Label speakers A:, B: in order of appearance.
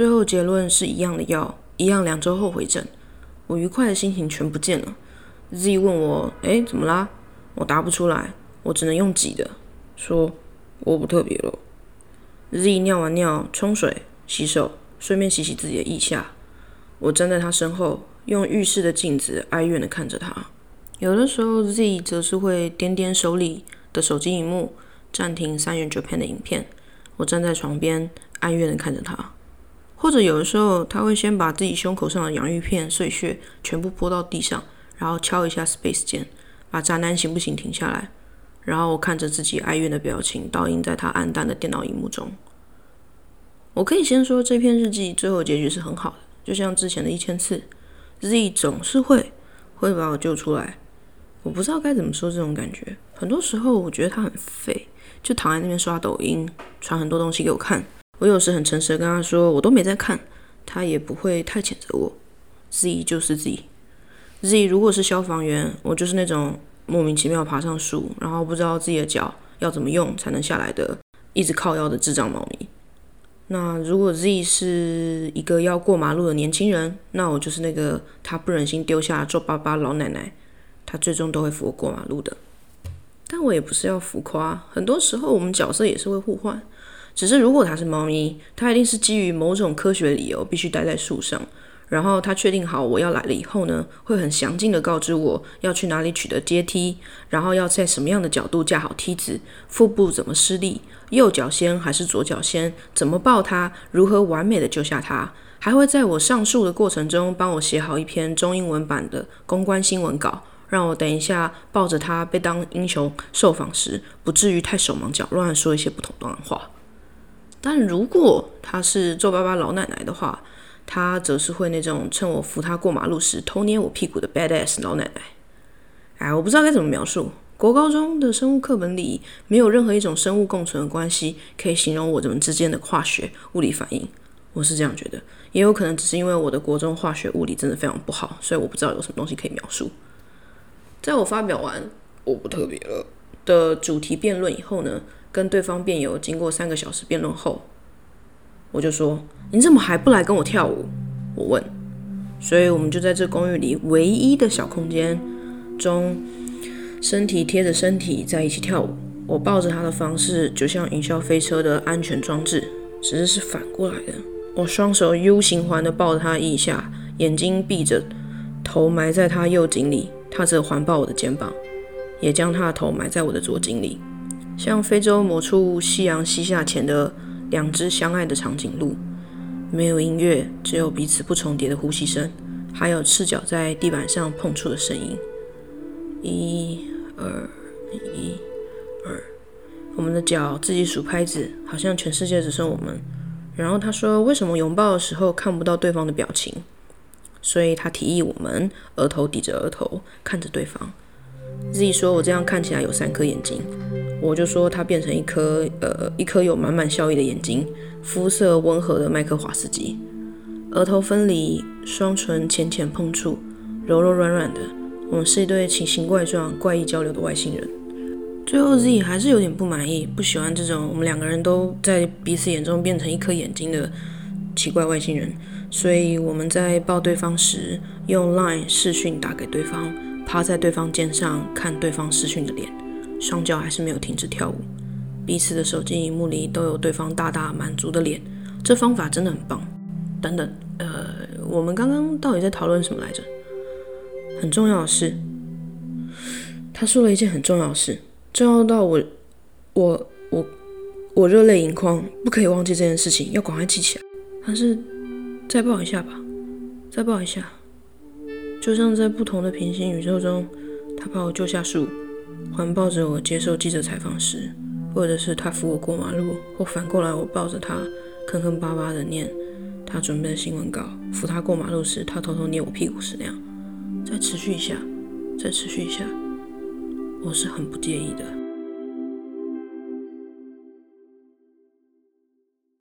A: 最后结论是一样的药，一样两周后回诊。我愉快的心情全不见了。Z 问我：“哎，怎么啦？”我答不出来，我只能用挤的说：“我不特别了。”Z 尿完尿，冲水、洗手，顺便洗洗自己的腋下。我站在他身后，用浴室的镜子哀怨的看着他。有的时候，Z 则是会点点手里的手机荧幕，暂停三元九片的影片。我站在床边，哀怨的看着他。或者有的时候，他会先把自己胸口上的洋芋片碎屑全部泼到地上，然后敲一下 Space 键，把渣男行不行停下来。然后我看着自己哀怨的表情，倒映在他暗淡的电脑荧幕中。我可以先说，这篇日记最后结局是很好的，就像之前的一千次，Z 总是会会把我救出来。我不知道该怎么说这种感觉。很多时候，我觉得他很废，就躺在那边刷抖音，传很多东西给我看。我有时很诚实的跟他说，我都没在看，他也不会太谴责我。Z 就是 Z，Z 如果是消防员，我就是那种莫名其妙爬上树，然后不知道自己的脚要怎么用才能下来的，一直靠腰的智障猫咪。那如果 Z 是一个要过马路的年轻人，那我就是那个他不忍心丢下皱巴巴老奶奶，他最终都会扶我过马路的。但我也不是要浮夸，很多时候我们角色也是会互换。只是，如果它是猫咪，它一定是基于某种科学理由必须待在树上。然后它确定好我要来了以后呢，会很详尽的告知我要去哪里取得阶梯，然后要在什么样的角度架好梯子，腹部怎么施力，右脚先还是左脚先，怎么抱它，如何完美的救下它，还会在我上树的过程中帮我写好一篇中英文版的公关新闻稿，让我等一下抱着它被当英雄受访时，不至于太手忙脚乱说一些不同的话。但如果她是皱巴巴老奶奶的话，她则是会那种趁我扶她过马路时偷捏我屁股的 badass 老奶奶。哎，我不知道该怎么描述。国高中的生物课本里没有任何一种生物共存的关系可以形容我们之间的化学物理反应。我是这样觉得，也有可能只是因为我的国中化学物理真的非常不好，所以我不知道有什么东西可以描述。在我发表完我不特别了的主题辩论以后呢？跟对方辩友经过三个小时辩论后，我就说：“你怎么还不来跟我跳舞？”我问。所以，我们就在这公寓里唯一的小空间中，身体贴着身体在一起跳舞。我抱着他的方式，就像云霄飞车的安全装置，只是是反过来的。我双手 U 型环的抱着他腋下，眼睛闭着，头埋在他右颈里，他则环抱我的肩膀，也将他的头埋在我的左颈里。像非洲某处夕阳西下前的两只相爱的长颈鹿，没有音乐，只有彼此不重叠的呼吸声，还有赤脚在地板上碰触的声音。一、二、一、二，我们的脚自己数拍子，好像全世界只剩我们。然后他说：“为什么拥抱的时候看不到对方的表情？”所以他提议我们额头抵着额头，看着对方。Z 说：“我这样看起来有三颗眼睛。”我就说他变成一颗呃一颗有满满笑意的眼睛，肤色温和的麦克华斯基，额头分离，双唇浅浅碰触，柔柔软软的。我们是一对奇形怪状、怪异交流的外星人。最后 Z 还是有点不满意，不喜欢这种我们两个人都在彼此眼中变成一颗眼睛的奇怪外星人。所以我们在抱对方时，用 Line 视讯打给对方，趴在对方肩上看对方视讯的脸。双脚还是没有停止跳舞，彼此的手机荧幕里都有对方大大满足的脸，这方法真的很棒。等等，呃，我们刚刚到底在讨论什么来着？很重要的事，他说了一件很重要的事，重要到我，我，我，我热泪盈眶，不可以忘记这件事情，要赶快记起来。还是再抱一下吧，再抱一下，就像在不同的平行宇宙中，他把我救下树。环抱着我接受记者采访时，或者是他扶我过马路，或反过来我抱着他坑坑巴巴的念他准备的新闻稿，扶他过马路时，他偷偷捏我屁股时那样，再持续一下，再持续一下，我是很不介意的。